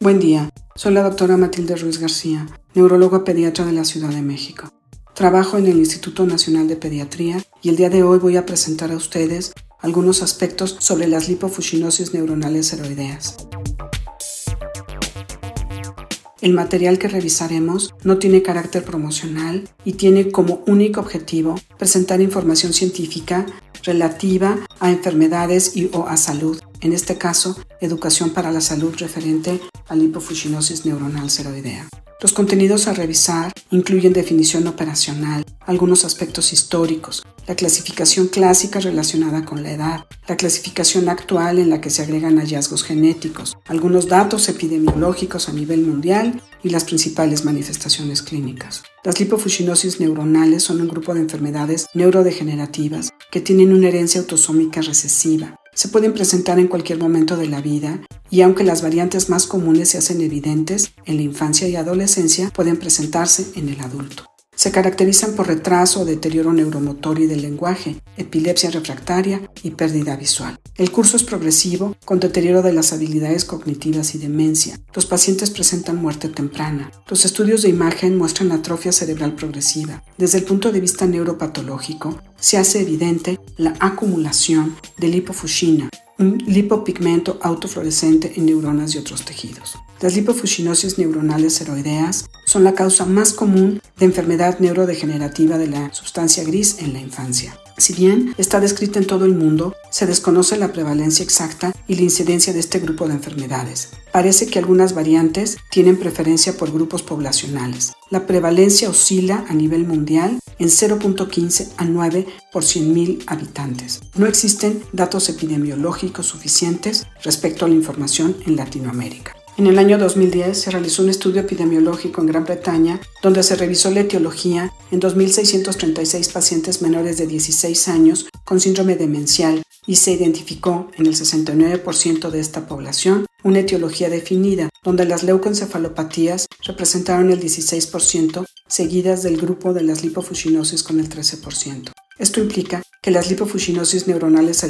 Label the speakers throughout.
Speaker 1: Buen día, soy la doctora Matilde Ruiz García, neuróloga pediatra de la Ciudad de México. Trabajo en el Instituto Nacional de Pediatría y el día de hoy voy a presentar a ustedes algunos aspectos sobre las lipofuscinosis neuronales heroideas. El material que revisaremos no tiene carácter promocional y tiene como único objetivo presentar información científica relativa a enfermedades y o a salud, en este caso, educación para la salud referente a lipofuscinosis neuronal ceroidea. Los contenidos a revisar incluyen definición operacional, algunos aspectos históricos, la clasificación clásica relacionada con la edad, la clasificación actual en la que se agregan hallazgos genéticos, algunos datos epidemiológicos a nivel mundial y las principales manifestaciones clínicas. Las lipofuscinosis neuronales son un grupo de enfermedades neurodegenerativas que tienen una herencia autosómica recesiva. Se pueden presentar en cualquier momento de la vida y aunque las variantes más comunes se hacen evidentes en la infancia y adolescencia, pueden presentarse en el adulto. Se caracterizan por retraso o deterioro neuromotor y del lenguaje, epilepsia refractaria y pérdida visual. El curso es progresivo, con deterioro de las habilidades cognitivas y demencia. Los pacientes presentan muerte temprana. Los estudios de imagen muestran atrofia cerebral progresiva. Desde el punto de vista neuropatológico, se hace evidente la acumulación de lipofuscina, un lipopigmento autofluorescente en neuronas y otros tejidos. Las lipofuscinosis neuronales heroideas son la causa más común de enfermedad neurodegenerativa de la sustancia gris en la infancia. Si bien está descrita en todo el mundo, se desconoce la prevalencia exacta y la incidencia de este grupo de enfermedades. Parece que algunas variantes tienen preferencia por grupos poblacionales. La prevalencia oscila a nivel mundial en 0.15 a 9 por 100.000 habitantes. No existen datos epidemiológicos suficientes respecto a la información en Latinoamérica. En el año 2010 se realizó un estudio epidemiológico en Gran Bretaña donde se revisó la etiología en 2.636 pacientes menores de 16 años con síndrome demencial y se identificó en el 69% de esta población una etiología definida, donde las leucoencefalopatías representaron el 16%, seguidas del grupo de las lipofuscinosis con el 13%. Esto implica que las lipofuscinosis neuronales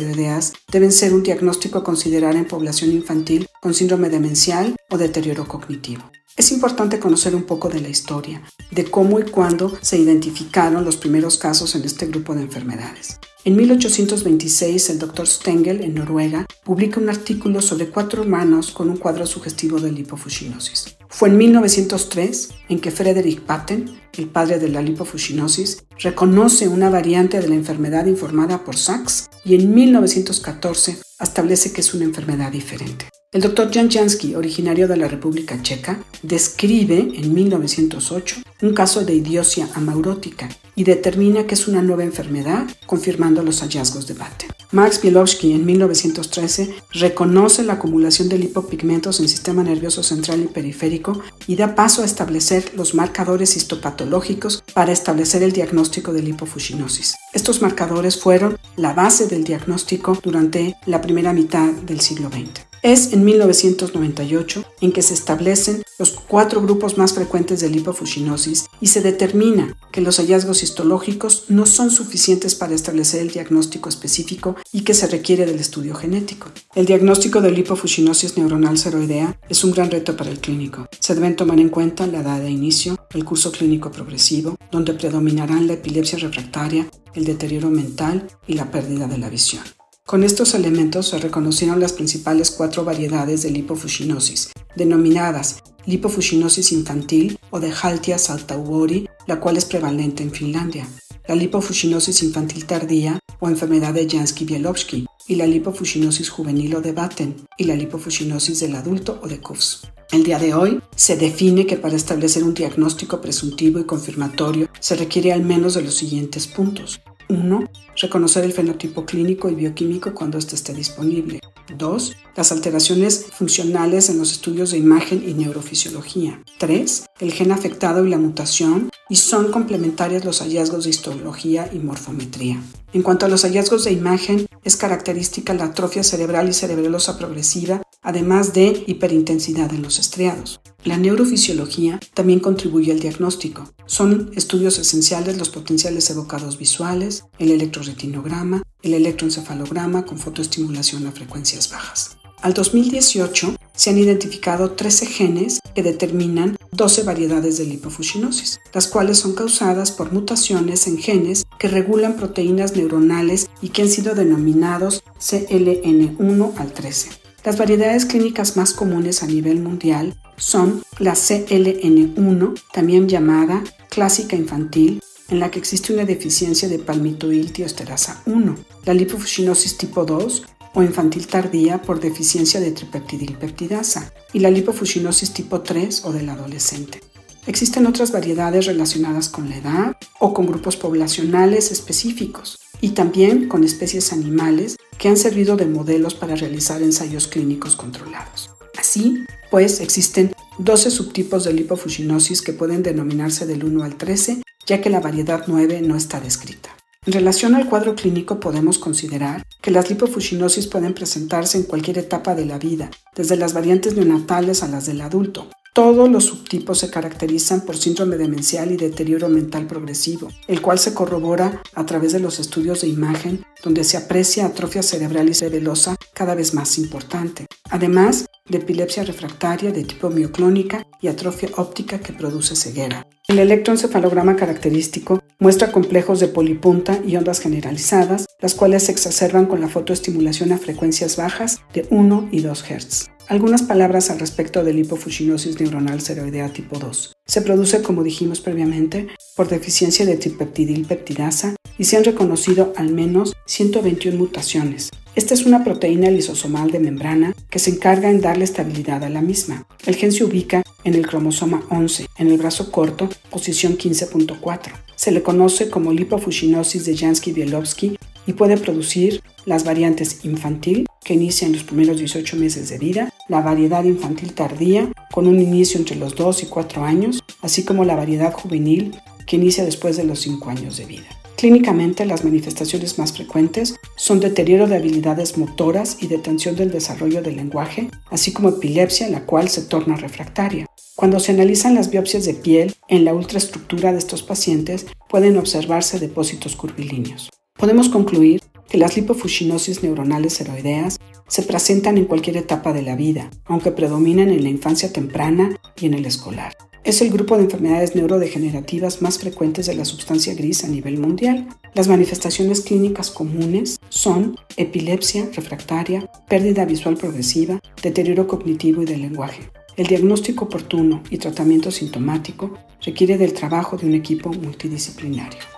Speaker 1: deben ser un diagnóstico a considerar en población infantil con síndrome demencial o deterioro cognitivo. Es importante conocer un poco de la historia, de cómo y cuándo se identificaron los primeros casos en este grupo de enfermedades. En 1826, el Dr. Stengel, en Noruega, publica un artículo sobre cuatro hermanos con un cuadro sugestivo de lipofuscinosis. Fue en 1903 en que Frederick Patten, el padre de la lipofuscinosis, reconoce una variante de la enfermedad informada por Sachs y en 1914 establece que es una enfermedad diferente. El doctor Jan Jansky, originario de la República Checa, describe en 1908 un caso de idiosia amaurótica y determina que es una nueva enfermedad, confirmando los hallazgos de Batten. Max Bielowski en 1913 reconoce la acumulación de lipopigmentos en sistema nervioso central y periférico y da paso a establecer los marcadores histopatológicos para establecer el diagnóstico de lipofuscinosis. Estos marcadores fueron la base del diagnóstico durante la primera mitad del siglo XX. Es en 1998 en que se establecen los cuatro grupos más frecuentes de lipofuscinosis y se determina que los hallazgos histológicos no son suficientes para establecer el diagnóstico específico y que se requiere del estudio genético. El diagnóstico de lipofuscinosis neuronal ceroidea es un gran reto para el clínico. Se deben tomar en cuenta la edad de inicio, el curso clínico progresivo, donde predominarán la epilepsia refractaria, el deterioro mental y la pérdida de la visión. Con estos elementos se reconocieron las principales cuatro variedades de lipofuscinosis, denominadas lipofuscinosis infantil o de Haltia saltaugori, la cual es prevalente en Finlandia, la lipofuscinosis infantil tardía o enfermedad de Jansky-Bielowski, y la lipofuscinosis juvenil o de Batten, y la lipofuscinosis del adulto o de Kuffs. El día de hoy se define que para establecer un diagnóstico presuntivo y confirmatorio se requiere al menos de los siguientes puntos. 1. Reconocer el fenotipo clínico y bioquímico cuando éste esté disponible. 2. Las alteraciones funcionales en los estudios de imagen y neurofisiología. 3. El gen afectado y la mutación. Y son complementarias los hallazgos de histología y morfometría. En cuanto a los hallazgos de imagen, es característica la atrofia cerebral y cerebelosa progresiva, además de hiperintensidad en los estriados. La neurofisiología también contribuye al diagnóstico. Son estudios esenciales los potenciales evocados visuales, el electroretinograma, el electroencefalograma con fotoestimulación a frecuencias bajas. Al 2018 se han identificado 13 genes que determinan 12 variedades de lipofuscinosis, las cuales son causadas por mutaciones en genes que regulan proteínas neuronales y que han sido denominados CLN1 al 13. Las variedades clínicas más comunes a nivel mundial son la CLN1, también llamada clásica infantil, en la que existe una deficiencia de palmitoiltiosterasa 1, la lipofuscinosis tipo 2 o infantil tardía por deficiencia de tripeptidilpeptidasa y la lipofuscinosis tipo 3 o del adolescente. Existen otras variedades relacionadas con la edad o con grupos poblacionales específicos y también con especies animales que han servido de modelos para realizar ensayos clínicos controlados. Así, pues, existen 12 subtipos de lipofuscinosis que pueden denominarse del 1 al 13, ya que la variedad 9 no está descrita. En relación al cuadro clínico podemos considerar que las lipofuscinosis pueden presentarse en cualquier etapa de la vida, desde las variantes neonatales a las del adulto. Todos los subtipos se caracterizan por síndrome demencial y deterioro mental progresivo, el cual se corrobora a través de los estudios de imagen, donde se aprecia atrofia cerebral y cerebelosa cada vez más importante. Además, de epilepsia refractaria de tipo mioclónica y atrofia óptica que produce ceguera. El electroencefalograma característico muestra complejos de polipunta y ondas generalizadas, las cuales se exacerban con la fotoestimulación a frecuencias bajas de 1 y 2 Hz. Algunas palabras al respecto de lipofuscinosis neuronal ceroidea tipo 2. Se produce, como dijimos previamente, por deficiencia de tripeptidilpeptidasa y se han reconocido al menos 121 mutaciones, esta es una proteína lisosomal de membrana que se encarga en darle estabilidad a la misma. El gen se ubica en el cromosoma 11, en el brazo corto, posición 15.4. Se le conoce como lipofuscinosis de Jansky-Bielovsky y puede producir las variantes infantil, que inicia en los primeros 18 meses de vida, la variedad infantil tardía, con un inicio entre los 2 y 4 años, así como la variedad juvenil, que inicia después de los 5 años de vida. Clínicamente, las manifestaciones más frecuentes son deterioro de habilidades motoras y detención del desarrollo del lenguaje, así como epilepsia, la cual se torna refractaria. Cuando se analizan las biopsias de piel en la ultraestructura de estos pacientes, pueden observarse depósitos curvilíneos. Podemos concluir que las lipofuscinosis neuronales heroideas se presentan en cualquier etapa de la vida, aunque predominan en la infancia temprana y en el escolar. Es el grupo de enfermedades neurodegenerativas más frecuentes de la sustancia gris a nivel mundial. Las manifestaciones clínicas comunes son epilepsia refractaria, pérdida visual progresiva, deterioro cognitivo y del lenguaje. El diagnóstico oportuno y tratamiento sintomático requiere del trabajo de un equipo multidisciplinario.